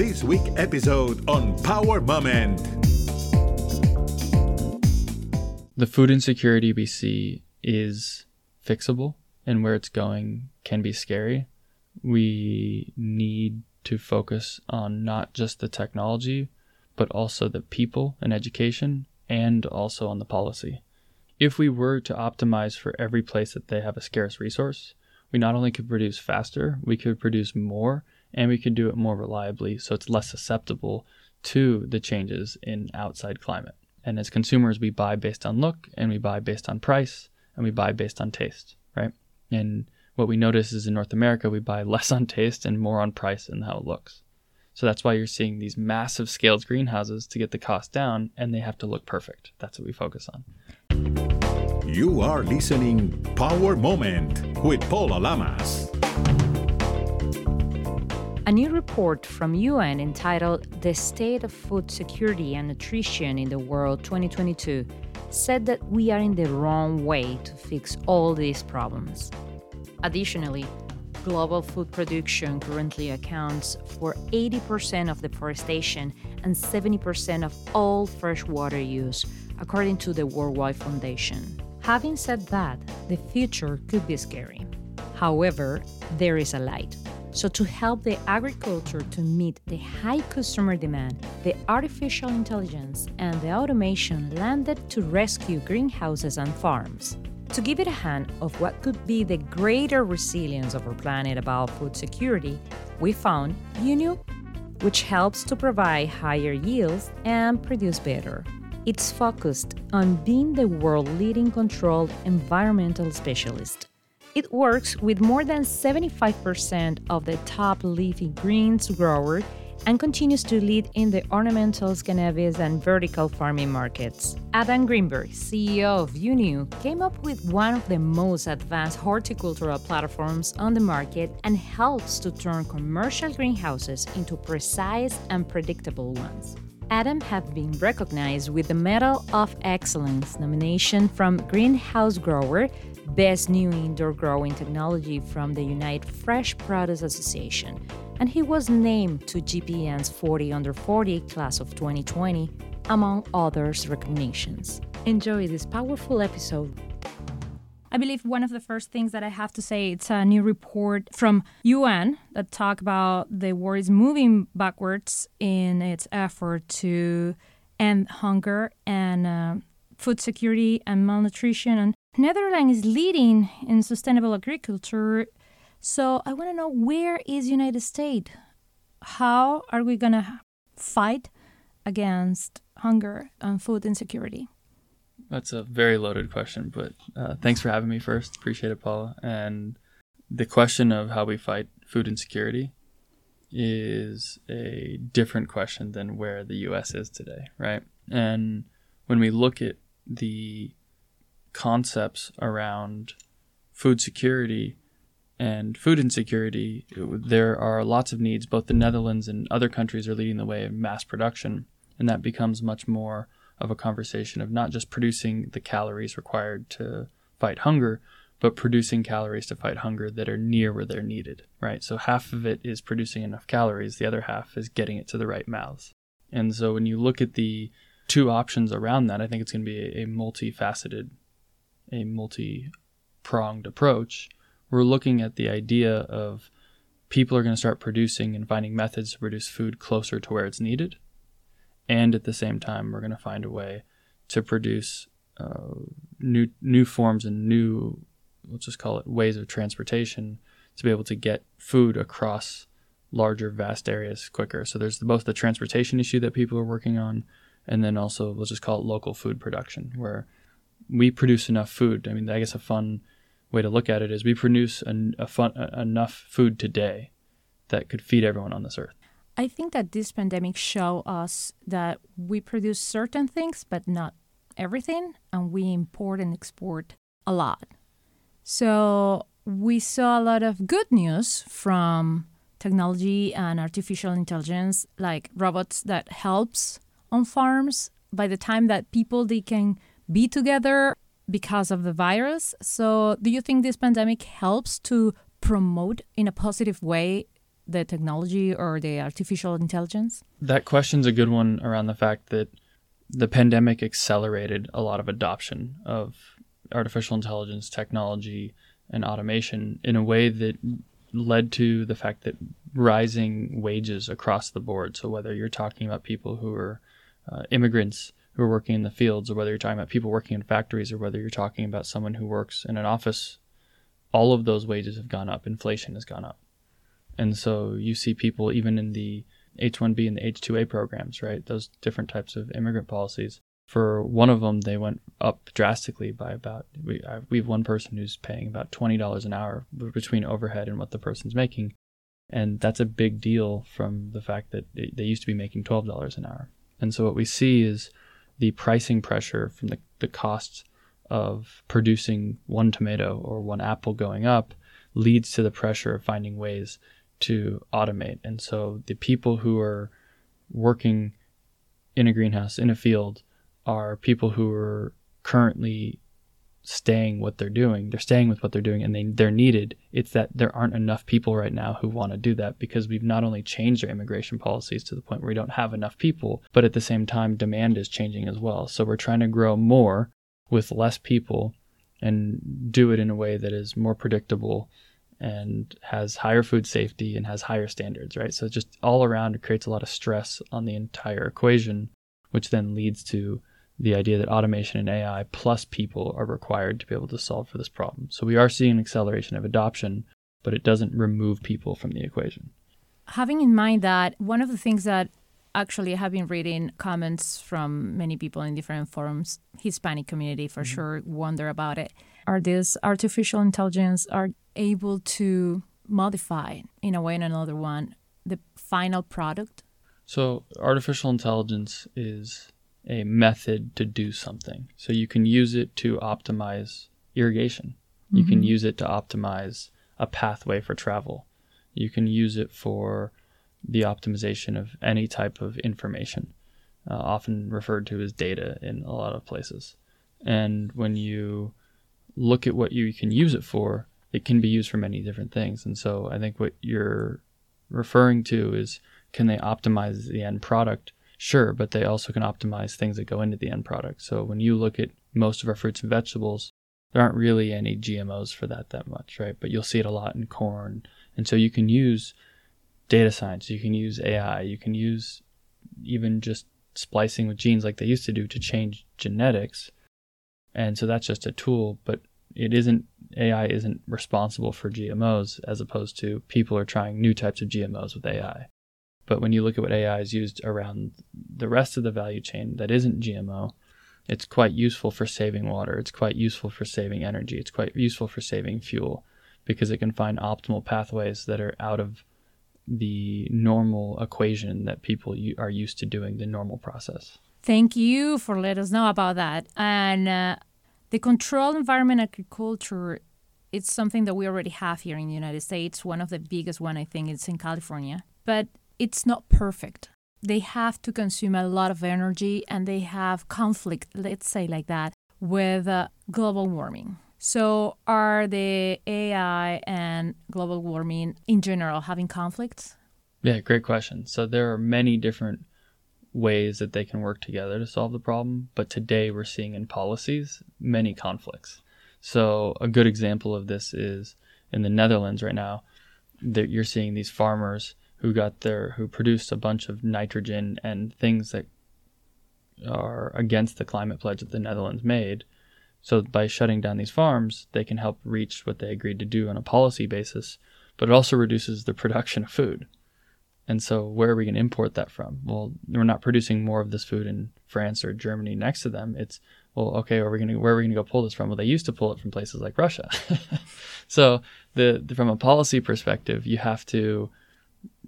this week episode on Power Moment. The food insecurity we see is fixable, and where it's going can be scary. We need to focus on not just the technology, but also the people and education, and also on the policy. If we were to optimize for every place that they have a scarce resource, we not only could produce faster, we could produce more, and we could do it more reliably so it's less susceptible to the changes in outside climate. And as consumers, we buy based on look and we buy based on price and we buy based on taste, right? And what we notice is in North America, we buy less on taste and more on price and how it looks. So that's why you're seeing these massive scaled greenhouses to get the cost down and they have to look perfect. That's what we focus on. You are listening Power Moment with Paula Lamas. A new report from UN entitled The State of Food Security and Nutrition in the World 2022 said that we are in the wrong way to fix all these problems. Additionally, global food production currently accounts for 80% of deforestation and 70% of all freshwater use, according to the World Wide Foundation. Having said that, the future could be scary. However, there is a light. So, to help the agriculture to meet the high customer demand, the artificial intelligence and the automation landed to rescue greenhouses and farms. To give it a hand of what could be the greater resilience of our planet about food security, we found UNU, which helps to provide higher yields and produce better. It's focused on being the world leading controlled environmental specialist. It works with more than 75% of the top leafy greens growers and continues to lead in the ornamentals, cannabis, and vertical farming markets. Adam Greenberg, CEO of UNU, came up with one of the most advanced horticultural platforms on the market and helps to turn commercial greenhouses into precise and predictable ones. Adam has been recognized with the Medal of Excellence nomination from Greenhouse Grower, Best New Indoor Growing Technology from the United Fresh Produce Association, and he was named to GPN's 40 Under 40 class of 2020, among others recognitions. Enjoy this powerful episode. I believe one of the first things that I have to say it's a new report from UN that talk about the world is moving backwards in its effort to end hunger and uh, food security and malnutrition. And Netherlands is leading in sustainable agriculture. So I want to know where is United States? How are we going to fight against hunger and food insecurity? That's a very loaded question, but uh, thanks for having me first. Appreciate it, Paula. And the question of how we fight food insecurity is a different question than where the US is today, right? And when we look at the concepts around food security and food insecurity, there are lots of needs. Both the Netherlands and other countries are leading the way in mass production, and that becomes much more of a conversation of not just producing the calories required to fight hunger, but producing calories to fight hunger that are near where they're needed, right? So half of it is producing enough calories, the other half is getting it to the right mouths. And so when you look at the two options around that, I think it's going to be a, a multifaceted, a multi pronged approach. We're looking at the idea of people are going to start producing and finding methods to produce food closer to where it's needed and at the same time we're going to find a way to produce uh, new new forms and new let's just call it ways of transportation to be able to get food across larger vast areas quicker so there's both the transportation issue that people are working on and then also let's just call it local food production where we produce enough food i mean i guess a fun way to look at it is we produce an, a fun, a, enough food today that could feed everyone on this earth I think that this pandemic show us that we produce certain things, but not everything, and we import and export a lot. So we saw a lot of good news from technology and artificial intelligence, like robots that helps on farms. By the time that people they can be together because of the virus. So do you think this pandemic helps to promote in a positive way the technology or the artificial intelligence? That question's a good one around the fact that the pandemic accelerated a lot of adoption of artificial intelligence technology and automation in a way that led to the fact that rising wages across the board. So whether you're talking about people who are uh, immigrants who are working in the fields, or whether you're talking about people working in factories, or whether you're talking about someone who works in an office, all of those wages have gone up. Inflation has gone up. And so you see people even in the H1B and the H2A programs, right? Those different types of immigrant policies. For one of them, they went up drastically by about. We, I, we have one person who's paying about twenty dollars an hour between overhead and what the person's making, and that's a big deal from the fact that they, used to be making twelve dollars an hour. And so what we see is the pricing pressure from the, the cost of producing one tomato or one apple going up leads to the pressure of finding ways to automate. And so the people who are working in a greenhouse, in a field, are people who are currently staying what they're doing. They're staying with what they're doing and they, they're needed. It's that there aren't enough people right now who want to do that because we've not only changed our immigration policies to the point where we don't have enough people, but at the same time, demand is changing as well. So we're trying to grow more with less people and do it in a way that is more predictable and has higher food safety and has higher standards, right? So just all around it creates a lot of stress on the entire equation, which then leads to the idea that automation and AI plus people are required to be able to solve for this problem. So we are seeing an acceleration of adoption, but it doesn't remove people from the equation. Having in mind that one of the things that actually I have been reading comments from many people in different forums, Hispanic community for mm-hmm. sure wonder about it. Are these artificial intelligence are able to modify in a way and another one the final product? So, artificial intelligence is a method to do something. So, you can use it to optimize irrigation, you mm-hmm. can use it to optimize a pathway for travel, you can use it for the optimization of any type of information, uh, often referred to as data in a lot of places. And when you look at what you can use it for, it can be used for many different things. And so I think what you're referring to is can they optimize the end product? Sure, but they also can optimize things that go into the end product. So when you look at most of our fruits and vegetables, there aren't really any GMOs for that that much, right? But you'll see it a lot in corn. And so you can use data science, you can use AI, you can use even just splicing with genes like they used to do to change genetics. And so that's just a tool, but it isn't AI isn't responsible for GMOs as opposed to people are trying new types of GMOs with AI. But when you look at what AI is used around the rest of the value chain that isn't GMO, it's quite useful for saving water. It's quite useful for saving energy. It's quite useful for saving fuel because it can find optimal pathways that are out of the normal equation that people are used to doing, the normal process. Thank you for letting us know about that. And uh, the controlled environment agriculture, it's something that we already have here in the United States. One of the biggest one, I think, is in California. But it's not perfect. They have to consume a lot of energy and they have conflict, let's say like that, with uh, global warming. So, are the AI and global warming in general having conflicts? Yeah, great question. So, there are many different ways that they can work together to solve the problem. But today we're seeing in policies many conflicts. So a good example of this is in the Netherlands right now. That you're seeing these farmers who got their who produced a bunch of nitrogen and things that are against the climate pledge that the Netherlands made. So by shutting down these farms, they can help reach what they agreed to do on a policy basis, but it also reduces the production of food. And so, where are we going to import that from? Well, we're not producing more of this food in France or Germany next to them. It's well, okay, are we going to where are we going to go pull this from? Well, they used to pull it from places like Russia. so, the, the from a policy perspective, you have to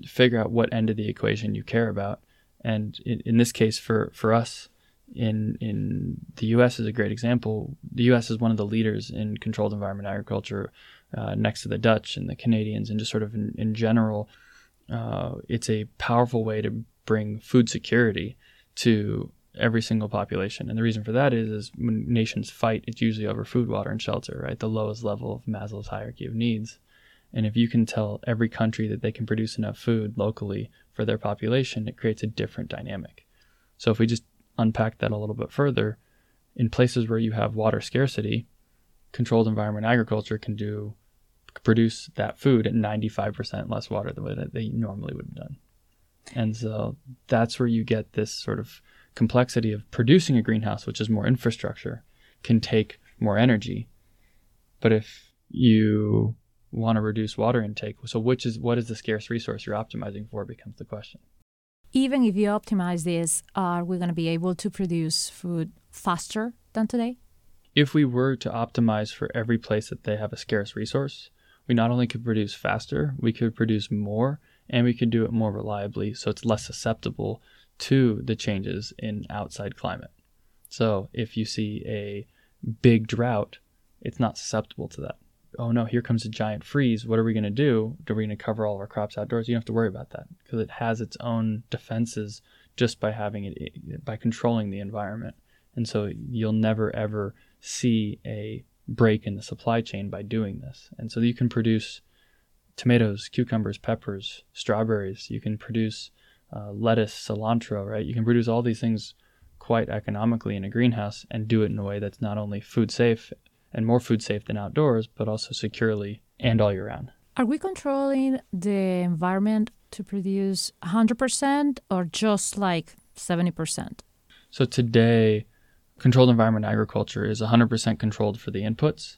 figure out what end of the equation you care about. And in, in this case, for for us, in in the U.S. is a great example. The U.S. is one of the leaders in controlled environment agriculture, uh, next to the Dutch and the Canadians, and just sort of in, in general uh, it's a powerful way to bring food security to every single population. And the reason for that is, is when nations fight, it's usually over food, water, and shelter, right? The lowest level of Maslow's hierarchy of needs. And if you can tell every country that they can produce enough food locally for their population, it creates a different dynamic. So if we just unpack that a little bit further, in places where you have water scarcity, controlled environment agriculture can do produce that food at 95% less water than they normally would have done. And so that's where you get this sort of complexity of producing a greenhouse, which is more infrastructure, can take more energy. But if you want to reduce water intake, so which is what is the scarce resource you're optimizing for becomes the question. Even if you optimize this, are we going to be able to produce food faster than today? If we were to optimize for every place that they have a scarce resource, we not only could produce faster, we could produce more, and we could do it more reliably so it's less susceptible to the changes in outside climate. So if you see a big drought, it's not susceptible to that. Oh no, here comes a giant freeze. What are we going to do? Are we going to cover all of our crops outdoors? You don't have to worry about that because it has its own defenses just by having it, by controlling the environment. And so you'll never ever see a break in the supply chain by doing this. And so you can produce tomatoes, cucumbers, peppers, strawberries. You can produce uh, lettuce, cilantro, right? You can produce all these things quite economically in a greenhouse and do it in a way that's not only food safe and more food safe than outdoors, but also securely and all year round. Are we controlling the environment to produce 100% or just like 70%? So today, controlled environment agriculture is 100% controlled for the inputs.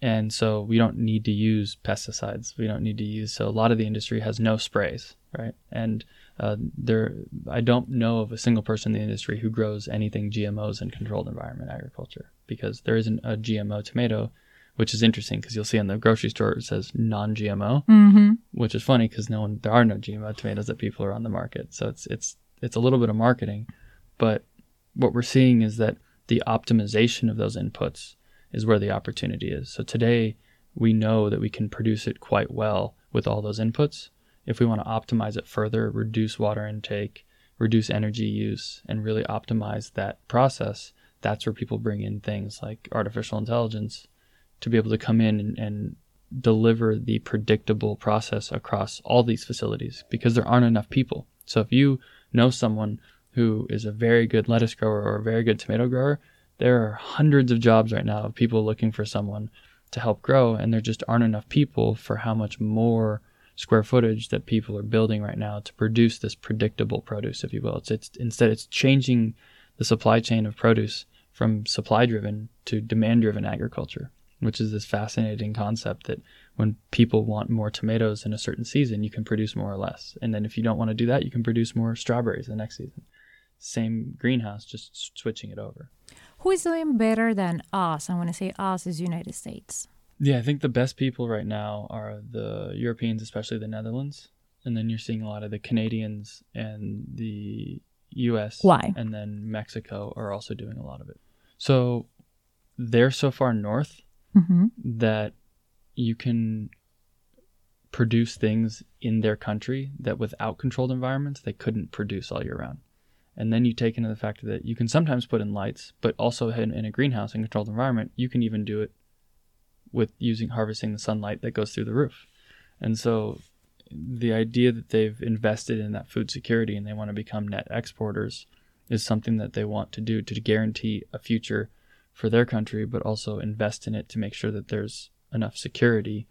And so we don't need to use pesticides. We don't need to use, so a lot of the industry has no sprays, right? And uh, there, I don't know of a single person in the industry who grows anything GMOs in controlled environment agriculture because there isn't a GMO tomato, which is interesting because you'll see in the grocery store it says non-GMO, mm-hmm. which is funny because no one, there are no GMO tomatoes that people are on the market. So it's it's it's a little bit of marketing, but what we're seeing is that the optimization of those inputs is where the opportunity is. So today we know that we can produce it quite well with all those inputs. If we want to optimize it further, reduce water intake, reduce energy use, and really optimize that process, that's where people bring in things like artificial intelligence to be able to come in and, and deliver the predictable process across all these facilities because there aren't enough people. So if you know someone who is a very good lettuce grower or a very good tomato grower, there are hundreds of jobs right now of people looking for someone to help grow, and there just aren't enough people for how much more square footage that people are building right now to produce this predictable produce, if you will. It's, it's instead it's changing the supply chain of produce from supply driven to demand driven agriculture, which is this fascinating concept that when people want more tomatoes in a certain season, you can produce more or less. And then if you don't want to do that, you can produce more strawberries the next season. Same greenhouse, just switching it over. Who is doing better than us? I want to say us, is United States. Yeah, I think the best people right now are the Europeans, especially the Netherlands. And then you're seeing a lot of the Canadians and the US. Why? And then Mexico are also doing a lot of it. So they're so far north mm-hmm. that you can produce things in their country that without controlled environments they couldn't produce all year round. And then you take into the fact that you can sometimes put in lights, but also in, in a greenhouse and controlled environment, you can even do it with using harvesting the sunlight that goes through the roof. And so the idea that they've invested in that food security and they want to become net exporters is something that they want to do to guarantee a future for their country, but also invest in it to make sure that there's enough security.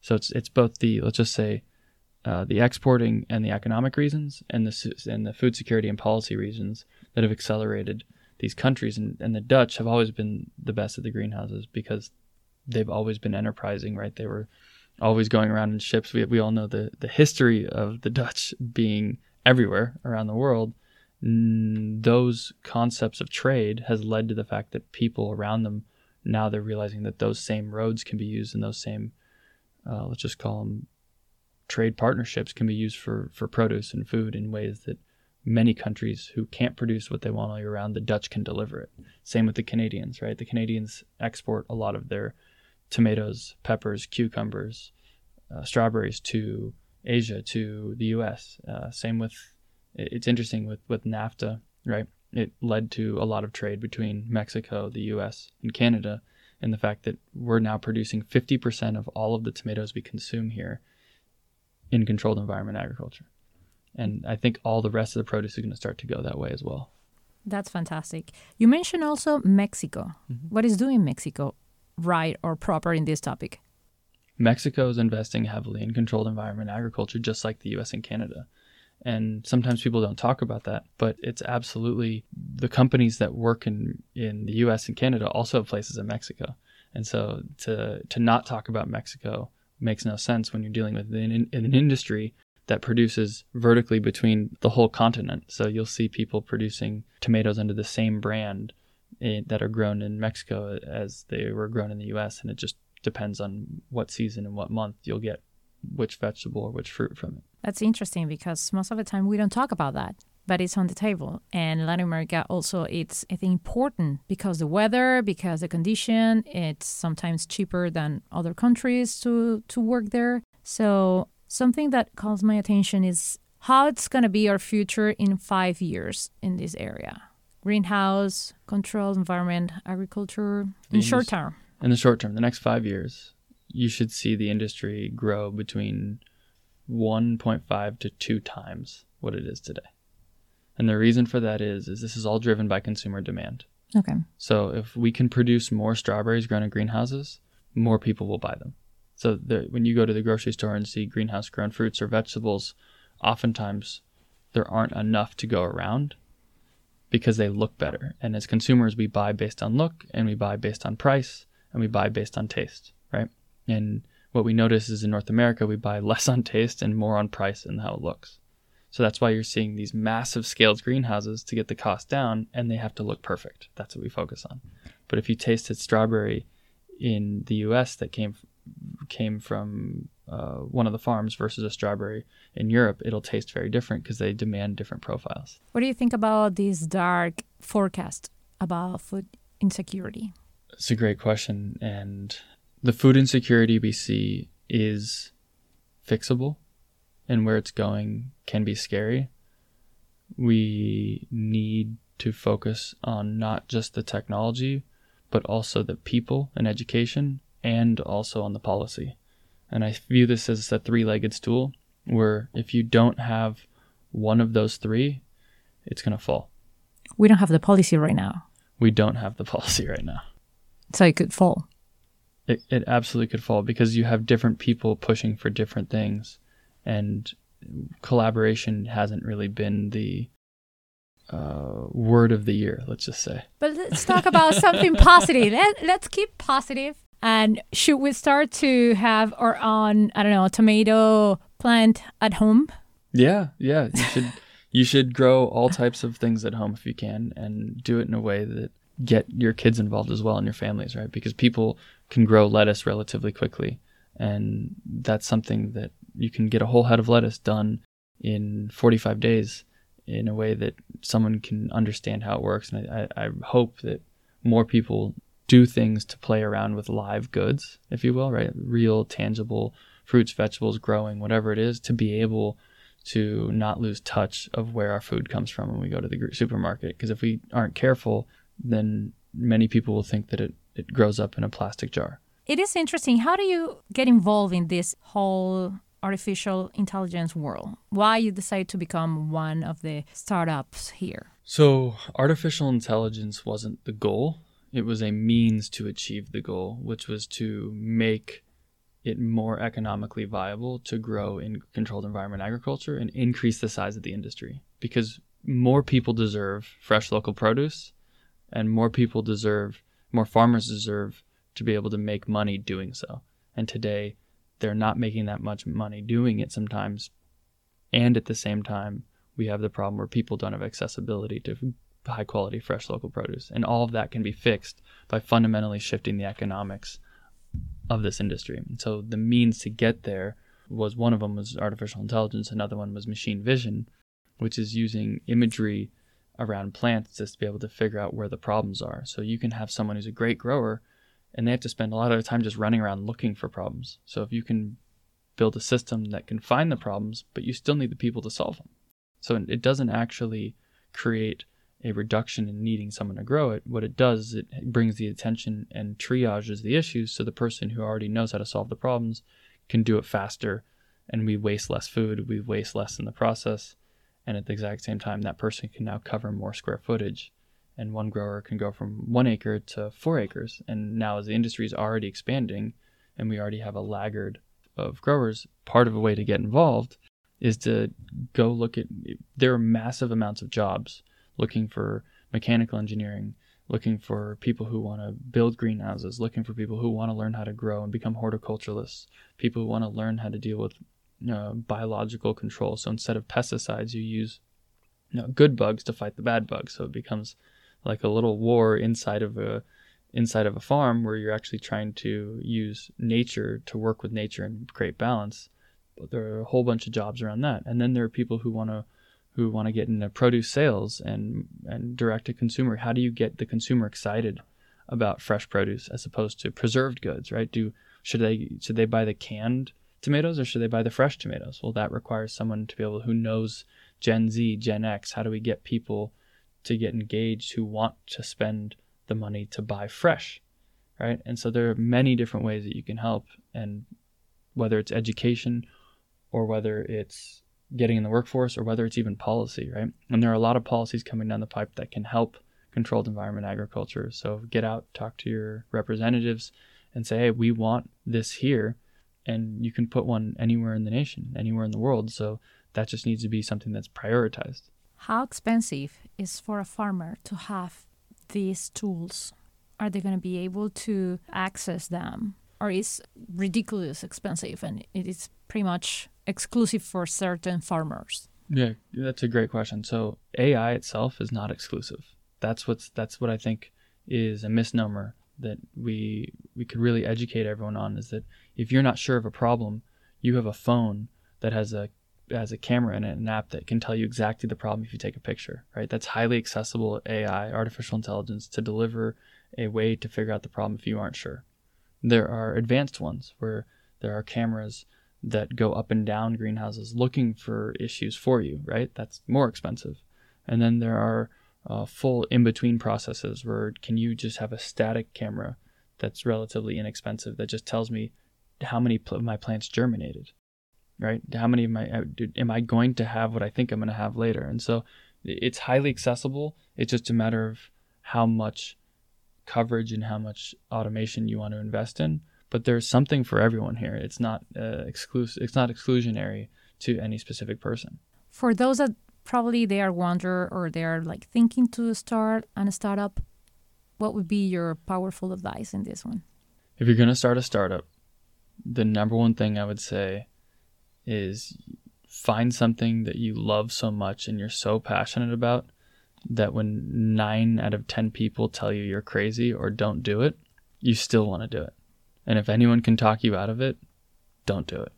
So it's it's both the let's just say uh, the exporting and the economic reasons, and the and the food security and policy reasons that have accelerated these countries. And, and the Dutch have always been the best at the greenhouses because they've always been enterprising, right? They were always going around in ships. We we all know the the history of the Dutch being everywhere around the world. Those concepts of trade has led to the fact that people around them now they're realizing that those same roads can be used in those same uh, let's just call them trade partnerships can be used for, for produce and food in ways that many countries who can't produce what they want all year round, the Dutch can deliver it. Same with the Canadians, right? The Canadians export a lot of their tomatoes, peppers, cucumbers, uh, strawberries to Asia, to the U.S. Uh, same with, it's interesting with, with NAFTA, right? It led to a lot of trade between Mexico, the U.S., and Canada. and the fact that we're now producing 50% of all of the tomatoes we consume here in controlled environment agriculture. And I think all the rest of the produce is going to start to go that way as well. That's fantastic. You mentioned also Mexico. What is doing Mexico right or proper in this topic? Mexico is investing heavily in controlled environment agriculture, just like the US and Canada. And sometimes people don't talk about that, but it's absolutely the companies that work in, in the US and Canada also have places in Mexico. And so to, to not talk about Mexico makes no sense when you're dealing with an, an industry that produces vertically between the whole continent. So you'll see people producing tomatoes under the same brand in, that are grown in Mexico as they were grown in the US. And it just depends on what season and what month you'll get which vegetable or which fruit from it. That's interesting because most of the time we don't talk about that, but it's on the table. And Latin America also it's I think important because the weather, because the condition, it's sometimes cheaper than other countries to to work there. So something that calls my attention is how it's going to be our future in 5 years in this area. Greenhouse, controlled environment, agriculture in short term. In the short term, the next five years, you should see the industry grow between 1.5 to 2 times what it is today. And the reason for that is is this is all driven by consumer demand. Okay. So if we can produce more strawberries grown in greenhouses, more people will buy them. So the, when you go to the grocery store and see greenhouse grown fruits or vegetables, oftentimes there aren't enough to go around because they look better. And as consumers, we buy based on look and we buy based on price and we buy based on taste, right? And what we notice is in North America, we buy less on taste and more on price and how it looks. So that's why you're seeing these massive scaled greenhouses to get the cost down and they have to look perfect. That's what we focus on. But if you tasted strawberry in the US that came came from uh, one of the farms versus a strawberry in Europe, it'll taste very different because they demand different profiles. What do you think about this dark forecast about food insecurity? It's a great question. And the food insecurity we see is fixable, and where it's going can be scary. We need to focus on not just the technology, but also the people and education, and also on the policy. And I view this as a three legged stool where if you don't have one of those three, it's going to fall. We don't have the policy right now, We don't have the policy right now. so it could fall. it, it absolutely could fall because you have different people pushing for different things and collaboration hasn't really been the uh, word of the year let's just say But let's talk about something positive. Let, let's keep positive. And should we start to have our own, I don't know, tomato plant at home? yeah yeah. You should you should grow all types of things at home if you can and do it in a way that get your kids involved as well and your families right? Because people can grow lettuce relatively quickly. And that's something that you can get a whole head of lettuce done in 45 days in a way that someone can understand how it works. And I, I, I hope that more people do things to play around with live goods if you will right real tangible fruits vegetables growing whatever it is to be able to not lose touch of where our food comes from when we go to the supermarket. Because if we aren't careful, then many people will think that it, it grows up in a plastic jar. It is interesting. How do you get involved in this whole artificial intelligence world? Why you decide to become one of the startups here? So, artificial intelligence wasn't the goal, it was a means to achieve the goal, which was to make it more economically viable to grow in controlled environment agriculture and increase the size of the industry. Because more people deserve fresh local produce and more people deserve more farmers deserve to be able to make money doing so. And today they're not making that much money doing it sometimes. And at the same time we have the problem where people don't have accessibility to high quality fresh local produce and all of that can be fixed by fundamentally shifting the economics of this industry. And so the means to get there was one of them was artificial intelligence, another one was machine vision, which is using imagery around plants just to be able to figure out where the problems are. So you can have someone who's a great grower and they have to spend a lot of time just running around looking for problems. So if you can build a system that can find the problems, but you still need the people to solve them. So it doesn't actually create a reduction in needing someone to grow it. What it does is it brings the attention and triages the issues so the person who already knows how to solve the problems can do it faster and we waste less food, we waste less in the process. And at the exact same time, that person can now cover more square footage. And one grower can go from one acre to four acres. And now, as the industry is already expanding and we already have a laggard of growers, part of a way to get involved is to go look at there are massive amounts of jobs looking for mechanical engineering, looking for people who want to build greenhouses, looking for people who want to learn how to grow and become horticulturalists, people who want to learn how to deal with biological control. So instead of pesticides, you use you know, good bugs to fight the bad bugs. So it becomes like a little war inside of a inside of a farm where you're actually trying to use nature to work with nature and create balance. But there are a whole bunch of jobs around that. And then there are people who want to who want to get into produce sales and and direct to consumer. How do you get the consumer excited about fresh produce as opposed to preserved goods, right? Do should they should they buy the canned tomatoes or should they buy the fresh tomatoes? Well, that requires someone to be able who knows Gen Z, Gen X. How do we get people to get engaged who want to spend the money to buy fresh, right? And so there are many different ways that you can help, and whether it's education or whether it's getting in the workforce or whether it's even policy, right? And there are a lot of policies coming down the pipe that can help controlled environment agriculture. So get out, talk to your representatives, and say, hey, we want this here. And you can put one anywhere in the nation, anywhere in the world. So that just needs to be something that's prioritized. How expensive is for a farmer to have these tools? Are they going to be able to access them? Or is ridiculous expensive and it is pretty much exclusive for certain farmers? Yeah, that's a great question. So AI itself is not exclusive. That's what's that's what I think is a misnomer that we we could really educate everyone on is that if you're not sure of a problem, you have a phone that has a has a camera in it, an app that can tell you exactly the problem if you take a picture, right? That's highly accessible AI, artificial intelligence, to deliver a way to figure out the problem if you aren't sure. There are advanced ones where there are cameras that go up and down greenhouses looking for issues for you, right? That's more expensive. And then there are uh, full in between processes where can you just have a static camera that's relatively inexpensive that just tells me how many of my plants germinated, right? How many of my uh, am I going to have what I think I'm going to have later? And so it's highly accessible. It's just a matter of how much coverage and how much automation you want to invest in but there's something for everyone here. It's not uh, exclusive. It's not exclusionary to any specific person. For those that probably they are wonder or they are like thinking to start a startup, what would be your powerful advice in this one? If you're going to start a startup, the number one thing I would say is find something that you love so much and you're so passionate about that when nine out of 10 people tell you you're crazy or don't do it, you still want to do it. And if anyone can talk you out of it, don't do it.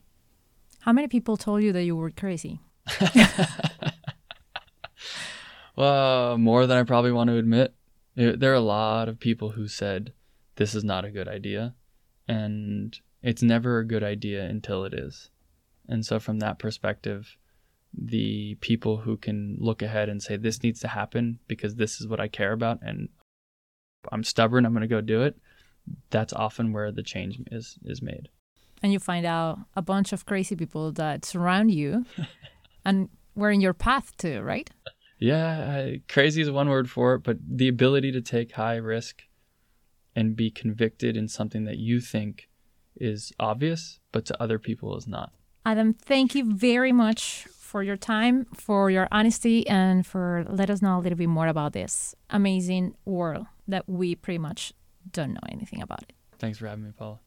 How many people told you that you were crazy? well, more than I probably want to admit. There are a lot of people who said, this is not a good idea. And it's never a good idea until it is. And so, from that perspective, the people who can look ahead and say, this needs to happen because this is what I care about and I'm stubborn, I'm going to go do it that's often where the change is is made. And you find out a bunch of crazy people that surround you and were in your path too, right? Yeah, crazy is one word for it, but the ability to take high risk and be convicted in something that you think is obvious, but to other people is not. Adam, thank you very much for your time, for your honesty, and for let us know a little bit more about this amazing world that we pretty much don't know anything about it. Thanks for having me, Paula.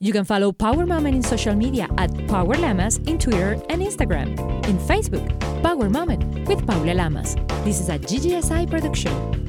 You can follow Power Moment in social media at Power Lamas in Twitter and Instagram. In Facebook, Power Moment with Paula Lamas. This is a GGSI production.